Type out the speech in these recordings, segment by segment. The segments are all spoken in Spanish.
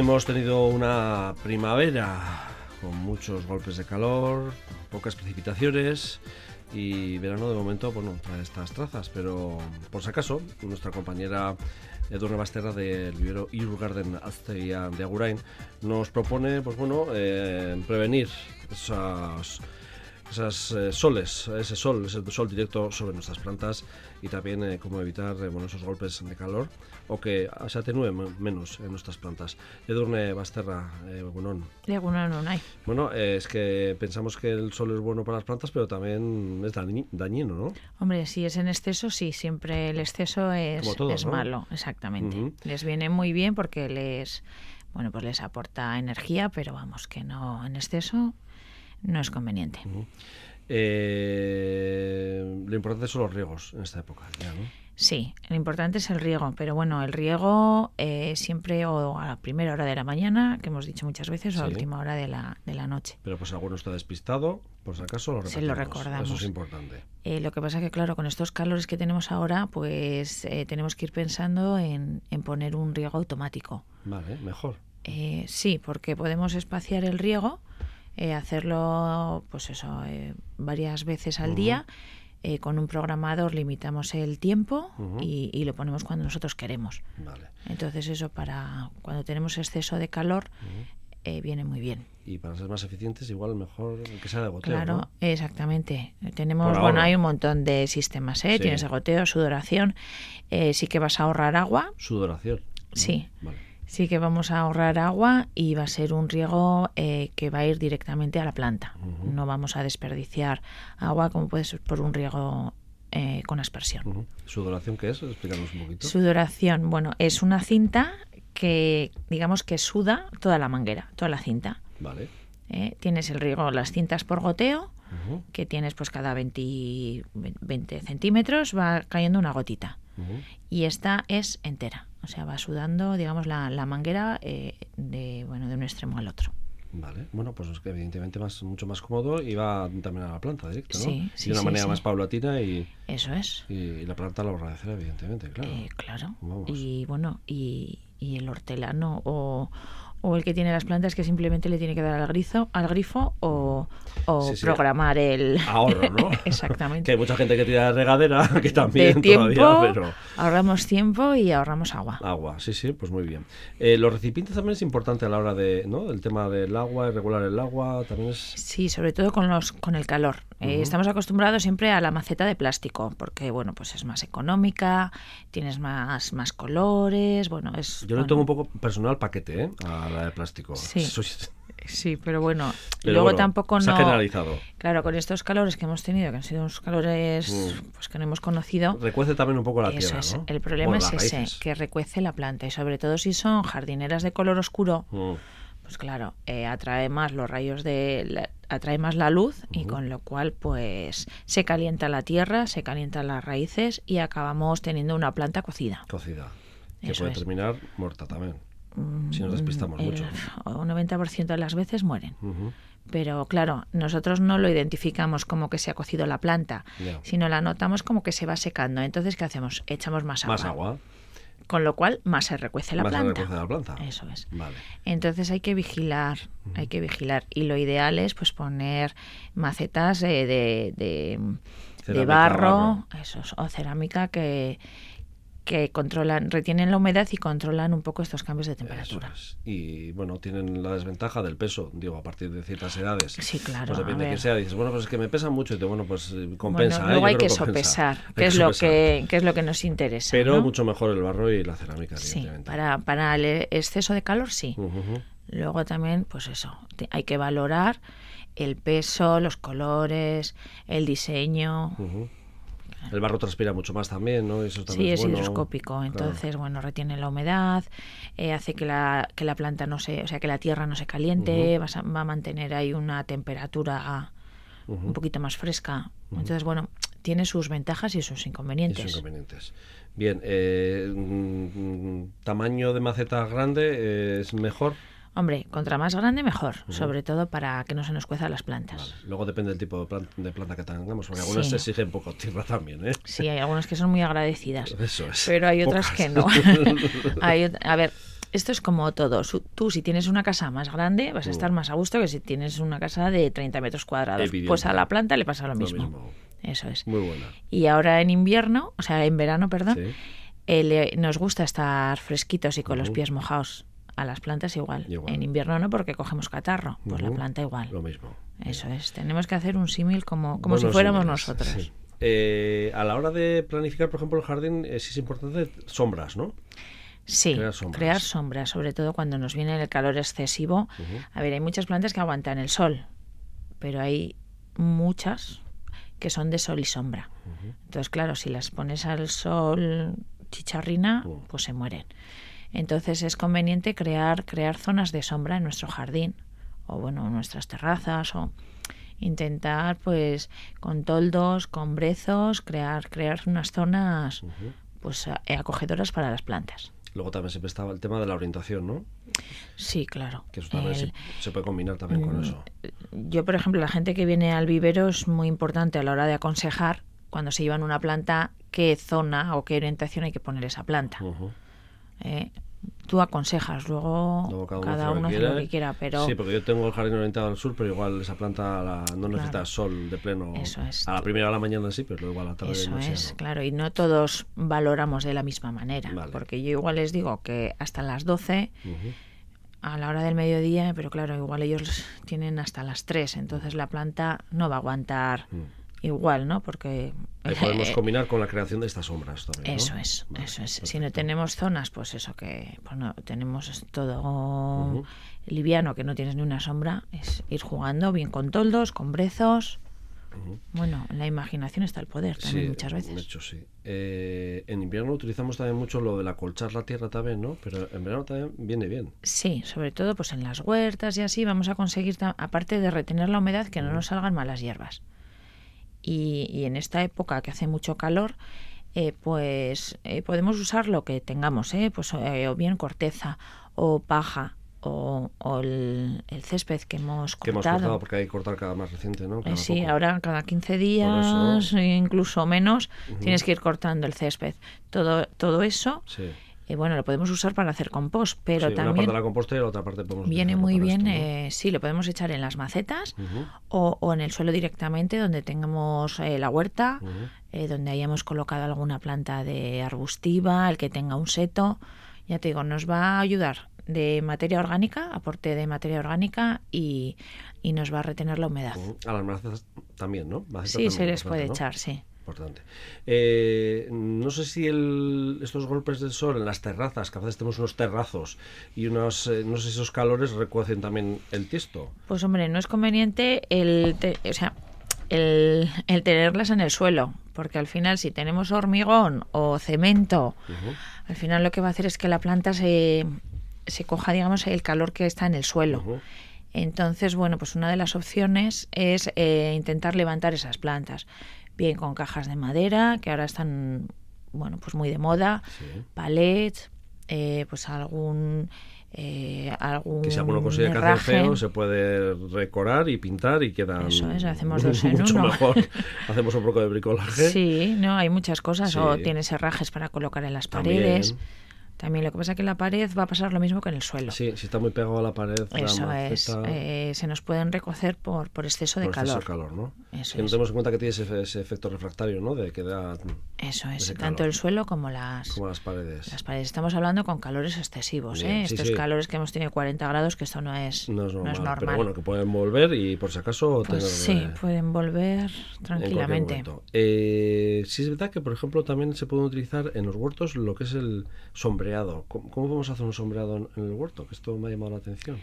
Hemos tenido una primavera con muchos golpes de calor, pocas precipitaciones y verano de momento bueno, trae estas trazas, pero por si acaso, nuestra compañera Edurne Basterra del vivero Irurgarden Azteia de Agurain nos propone pues bueno, eh, prevenir esas esas eh, soles, ese sol, ese sol directo sobre nuestras plantas y también eh, cómo evitar eh, bueno, esos golpes de calor o que se atenúe menos en nuestras plantas. Edurne Basterra, eh, Egunon. no hay. Bueno, es que pensamos que el sol es bueno para las plantas, pero también es dañino, ¿no? Hombre, si es en exceso, sí, siempre el exceso es, es malo, exactamente. Les viene muy bien porque les, bueno, pues les aporta energía, pero vamos, que no en exceso no es conveniente. Eh, lo importante son los riegos en esta época, Sí, lo importante es el riego, pero bueno, el riego eh, siempre o a la primera hora de la mañana, que hemos dicho muchas veces, o a la última hora de la, de la noche. Pero pues alguno está despistado, por si acaso lo Se lo recordamos. Eso es importante. Eh, lo que pasa que, claro, con estos calores que tenemos ahora, pues tenemos que ir pensando en, en, poner un riego automático. Vale, mejor. sí, porque podemos espaciar el riego eh, hacerlo pues eso eh, varias veces al día. Eh, con un programador limitamos el tiempo y, lo ponemos cuando nosotros queremos. Entonces eso para cuando tenemos exceso de calor viene muy bien. Y para ser más eficientes igual mejor que sea de goteo claro exactamente. Tenemos bueno hay un montón de sistemas ¿eh? tienes de goteo sudoración sí que vas a ahorrar agua. Sudoración. Sí. Vale sí que vamos a ahorrar agua y va a ser un riego eh, que va a ir directamente a la planta. No vamos a desperdiciar agua como puede ser por un riego eh, con aspersión. ¿Sudoración qué es? Explícanos un poquito. Sudoración, bueno, es una cinta que digamos que suda toda la manguera, toda la cinta. Vale. Eh, tienes el riego, las cintas por goteo, que tienes pues cada 20, 20 centímetros va cayendo una gotita. Y esta es entera. Sea, va sudando, digamos, la, la manguera eh, de, bueno, de un extremo al otro. Vale, bueno, pues es que evidentemente más, mucho más cómodo y va también a la planta directo, ¿no? Sí, sí, de una manera más paulatina y... Eso es. Y, la planta lo agradecerá, evidentemente, claro. Eh, claro. Y bueno, y, y el hortelano o, o el que tiene las plantas que simplemente le tiene que dar al grifo, al grifo o, programar el ahorro, ¿no? Exactamente. que hay mucha gente que tira regadera, que también tiempo, todavía, pero ahorramos tiempo y ahorramos agua. Agua, sí, sí, pues muy bien. Eh, los recipientes también es importante a la hora de, ¿no? El tema del agua, regular el agua, también es. Sí, sobre todo con los, con el calor. Eh, estamos acostumbrados siempre a la maceta de plástico, porque bueno, pues es más económica, tienes más, más colores, bueno, es. Yo lo tengo un poco personal paquete, ¿eh? La de plástico. Sí. Sí, pero bueno, luego tampoco no. Se ha generalizado. Claro, con estos calores que hemos tenido, que han sido unos calores mm. pues que no hemos conocido. Recuece también un poco la eso tierra. Es. El problema es ese, que recuece la planta. Y sobre todo si son jardineras de color oscuro, mm. pues claro, eh, atrae más los rayos de. atrae más la luz y con lo cual, pues se calienta la tierra, se calientan las raíces y acabamos teniendo una planta cocida. Cocida. Que puede terminar muerta también si nos despistamos mucho. Un 90% de las veces mueren. Pero claro, nosotros no lo identificamos como que se ha cocido la planta, sino la notamos como que se va secando. Entonces, ¿qué hacemos? Echamos más agua. Más agua. Con lo cual, más se recuece la más planta. Se recuece la planta. Eso es. Vale. Entonces hay que vigilar, hay que vigilar. Y lo ideal es pues poner macetas de, de, barro, Eso o cerámica que, que controlan, retienen la humedad y controlan un poco estos cambios de temperatura. Y bueno, tienen la desventaja del peso, digo, a partir de ciertas edades. Sí, claro. Pues depende de que sea. Dices, bueno, pues es que me pesa mucho y te, bueno, pues eh, compensa. Bueno, ¿eh? luego hay que sopesar, que, es lo que, es lo que nos interesa. Pero mucho mejor el barro y la cerámica. Sí, para, para el exceso de calor sí. Luego también, pues eso, hay que valorar el peso, los colores, el diseño. El barro transpira mucho más también, ¿no? Eso también sí, es, hidroscópico, entonces, bueno, retiene la humedad, eh, hace que la, que la planta no se, o sea, que la tierra no se caliente, va, a, mantener ahí una temperatura un poquito más fresca. Entonces, bueno, tiene sus ventajas y sus inconvenientes. Y sus inconvenientes. Bien, eh, mm, tamaño de maceta grande eh, es mejor Hombre, contra más grande mejor, sobre todo para que no se nos cuezan las plantas. Luego depende del tipo de planta, que tengamos, porque algunas se exigen poco tierra también, ¿eh? Sí, hay algunas que son muy agradecidas. Eso es. Pero hay otras que no. a ver, Esto es como todo. Tú, si tienes una casa más grande, vas a estar más a gusto que si tienes una casa de 30 metros cuadrados. Evidente. Pues a la planta le pasa lo Lo mismo. Eso es. Muy buena. Y ahora en invierno, o sea, en verano, perdón, Sí. eh, le- nos gusta estar fresquitos y con los pies mojados. A las plantas igual. Igual. En invierno no, porque cogemos catarro. Pues la planta igual. Lo mismo. Eso es. Tenemos que hacer un símil como, como si fuéramos símiles, nosotros. sí. Eh, a la hora de planificar, por ejemplo, el jardín, eh, sí es importante sombras, ¿no? Sí, Crear crear sombras. sombras. sobre todo cuando nos viene el calor excesivo. A ver, hay muchas plantas que aguantan el sol, pero hay muchas que son de sol y sombra. Entonces, claro, si las pones al sol chicharrina, pues se mueren. Entonces es conveniente crear, crear zonas de sombra en nuestro jardín, o bueno, en nuestras terrazas, o intentar, pues, con toldos, con brezos, crear, crear unas zonas pues a- acogedoras para las plantas. Luego también siempre estaba el tema de la orientación, ¿no? Sí, claro. Que eso también El- se, se puede combinar también con Mm, eso. Yo, por ejemplo, la gente que viene al vivero es muy importante a la hora de aconsejar cuando se llevan una planta qué zona o qué orientación hay que poner esa planta. Ujú. ¿Eh? Tú aconsejas, luego, Luego cada uno, hace lo que quiera, pero Sí, porque yo tengo el jardín orientado al sur, pero igual esa planta la- no necesita Claro. sol de pleno. Eso es. A la primera de la mañana sí, pero luego a la tarde eso no es, ¿no? claro, y no todos valoramos de la misma manera, Vale. porque yo igual les digo que hasta las 12 Ujú. a la hora del mediodía, pero claro, igual ellos tienen hasta las 3, entonces la planta no va a aguantar Mm. Igual, ¿no? Porque Ahí podemos combinar con la creación de estas sombras también. ¿no? Eso es, Vale, eso es. Si no tenemos zonas, pues eso que pues no, tenemos todo liviano, que no tienes ni una sombra, es ir jugando bien con toldos, con brezos. Bueno, en la imaginación está el poder también Sí, muchas De veces. hecho, sí. Eh, en invierno utilizamos también mucho lo del acolchar la tierra también, ¿no? Pero en verano también viene bien. Sí, sobre todo pues en las huertas y así vamos a conseguir, aparte de retener la humedad, que no nos salgan malas hierbas. Y, y en esta época que hace mucho calor, eh, pues eh, podemos usar lo que tengamos, ¿eh? pues eh, o bien corteza o paja o, o el, el césped que hemos Que hemos cortado. cortado porque hay que cortar cada más reciente, ¿no? Eh, Cada sí, poco. ahora cada 15 días, eso. incluso menos, tienes que ir cortando el césped. Todo, todo eso, Sí. Eh, bueno, lo podemos usar para hacer compost, pero Sí, Una también parte de la composta y la otra parte podemos viene muy bien, esto, ¿no? eh, sí, lo podemos echar en las macetas o, o en el suelo directamente donde tengamos eh, la huerta, eh, donde hayamos colocado alguna planta de arbustiva, el que tenga un seto. Ya te digo, nos va a ayudar de materia orgánica, aporte de materia orgánica y, y nos va a retener la humedad. A las macetas también, ¿no? Macetas Sí, también se les puede ¿no? echar, sí. Importante. Eh, no sé si el- estos golpes del sol en las terrazas, que a veces tenemos unos terrazos y unos, eh, no sé si esos calores recuecen también el tiesto. Pues hombre, no es conveniente el, te- o sea, el, el tenerlas en el suelo, porque al final si tenemos hormigón o cemento, al final lo que va a hacer es que la planta se, se coja, digamos, el calor que está en el suelo. Entonces, bueno, pues una de las opciones es eh, intentar levantar esas plantas, bien con cajas de madera, que ahora están, bueno, pues muy de moda, Sí. palets, eh, pues algún... eh, algún Que si alguno consigue que hace herraje. feo, se puede recorar y pintar y quedan Eso es, hacemos dos en mucho uno. mejor. Hacemos un poco de bricolaje. Sí, no, hay muchas cosas. O tienes herrajes para colocar en las También. paredes. También lo que pasa es que en la pared va a pasar lo mismo que en el suelo. Sí, si está muy pegado a la pared, la Eso es. eh, se nos pueden recocer por, por exceso de por exceso calor. de calor, ¿no? Eso que no tenemos en cuenta que tiene ese, ese efecto refractario, ¿no? De que da Eso es. Tanto calor. el suelo como las, como las paredes. las paredes. Estamos hablando con calores excesivos. Bien, ¿eh? sí, Estos sí. calores que hemos tenido 40 grados, que esto no es, No es normal, normal. pero bueno, que pueden volver y por si acaso Pues sí, eh, pueden volver en tranquilamente. momento. Eh, sí es verdad que, por ejemplo, también se puede utilizar en los huertos lo que es el sombreado. ¿Cómo, cómo a hacer un sombreado en, el huerto? Que esto me ha llamado la atención.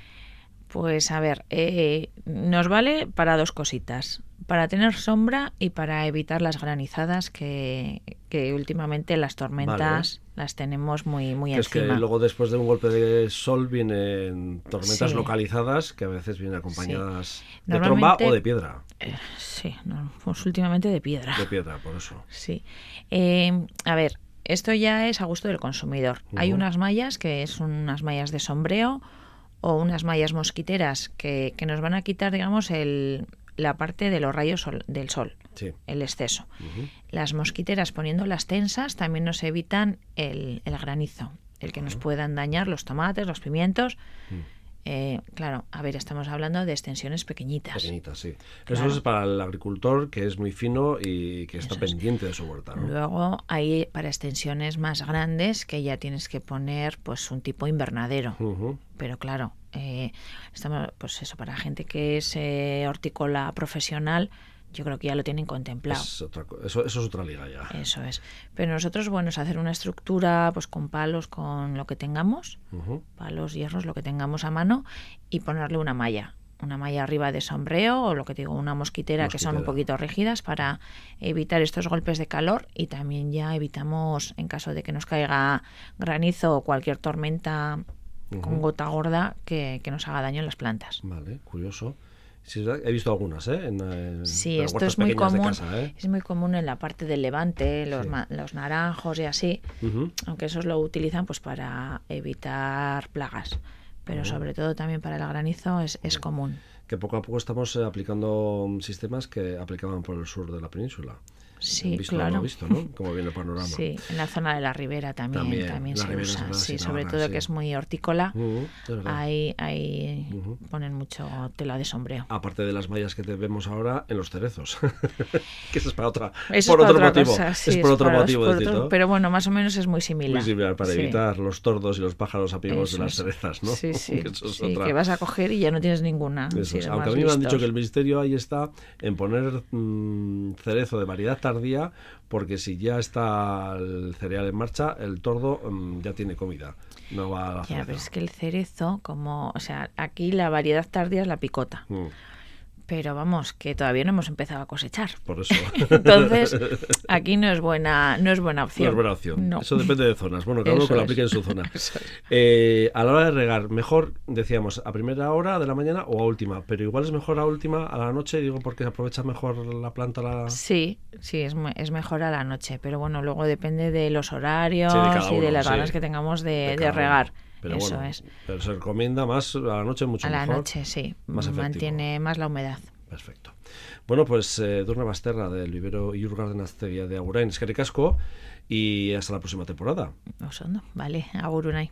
Pues a ver, eh, nos vale para dos cositas. Para tener sombra y para evitar las granizadas que, que últimamente las tormentas las tenemos muy, muy Que es que encima. luego después de un golpe de sol vienen tormentas Sí. localizadas que a veces vienen acompañadas de tromba o de piedra. Eh, sí, no, pues últimamente de piedra. De piedra, por eso. Sí. Eh, a ver, esto ya es a gusto del consumidor. Hay unas mallas que son unas mallas de sombreo o unas mallas mosquiteras que, que nos van a quitar, digamos, el, la parte de los rayos sol- del sol, Sí. el exceso. Las mosquiteras poniéndolas tensas también nos evitan el, el granizo. el que nos puedan dañar los tomates, los pimientos. Eh, claro, a ver, estamos hablando de extensiones pequeñitas. Pequeñitas, sí. Eso es para el agricultor que es muy fino y que está pendiente de su huerta. Luego hay para extensiones más grandes que ya tienes que poner pues un tipo invernadero. Pero claro, eh, estamos, pues eso, para gente que es eh, hortícola profesional, yo creo que ya lo tienen contemplado. eso, eso, es otra liga ya. Eso es. Pero nosotros, bueno, es hacer una estructura pues con palos, con lo que tengamos, palos, hierros, lo que tengamos a mano, y ponerle una malla. Una malla arriba de sombreo o lo que digo, una mosquitera, que son un poquito rígidas para evitar estos golpes de calor y también ya evitamos, en caso de que nos caiga granizo o cualquier tormenta con gota gorda, que, que nos haga daño en las plantas. Vale, curioso. Sí, he visto algunas, ¿eh? En, sí, esto es muy común. ¿eh? Es muy común en la parte del Levante, los, los naranjos y así, aunque esos lo utilizan pues para evitar plagas, pero sobre todo también para el granizo es, es común. Que poco a poco estamos eh, aplicando sistemas que aplicaban por el sur de la península. Sí, claro. visto, ¿no? Como viene el panorama. Sí, en la zona de la ribera también, también, se usa. Sí, sobre todo que es muy hortícola. ahí ahí ponen mucho tela de sombreo. Aparte de las mallas que vemos ahora en los cerezos. que eso es para otra. por otro motivo. es por otro motivo. pero bueno, más o menos es muy similar. Muy similar, para evitar los tordos y los pájaros amigos de las cerezas, ¿no? Sí, sí. que, que, vas a coger y ya no tienes ninguna. Aunque a mí me han dicho que el misterio ahí está en poner mm, cerezo de variedad tardía, porque si ya está el cereal en marcha, el tordo mm, ya tiene comida. No va a la Ya, pero es que el cerezo, como, o sea, aquí la variedad tardía es la picota. Mm pero vamos, que todavía no hemos empezado a cosechar. Por eso. Entonces, aquí no es buena, no es buena opción. No es buena opción. Eso depende de zonas. Bueno, cada uno que lo aplique en su zona. Eh, a la hora de regar, mejor, decíamos, a primera hora de la mañana o a última, pero igual es mejor a última, a la noche, digo, porque aprovecha mejor la planta. La... Sí, sí, es, es mejor a la noche, pero bueno, luego depende de los horarios y de las ganas que tengamos de, regar. Pero Eso es. Pero se recomienda más a la noche mucho mejor. A la noche, sí. Más Mantiene más la humedad. Perfecto. Bueno, pues eh, Durne Basterra del vivero Iurgarden Azteria de Agurain, es y hasta la próxima temporada. Osondo, vale, Agurunai.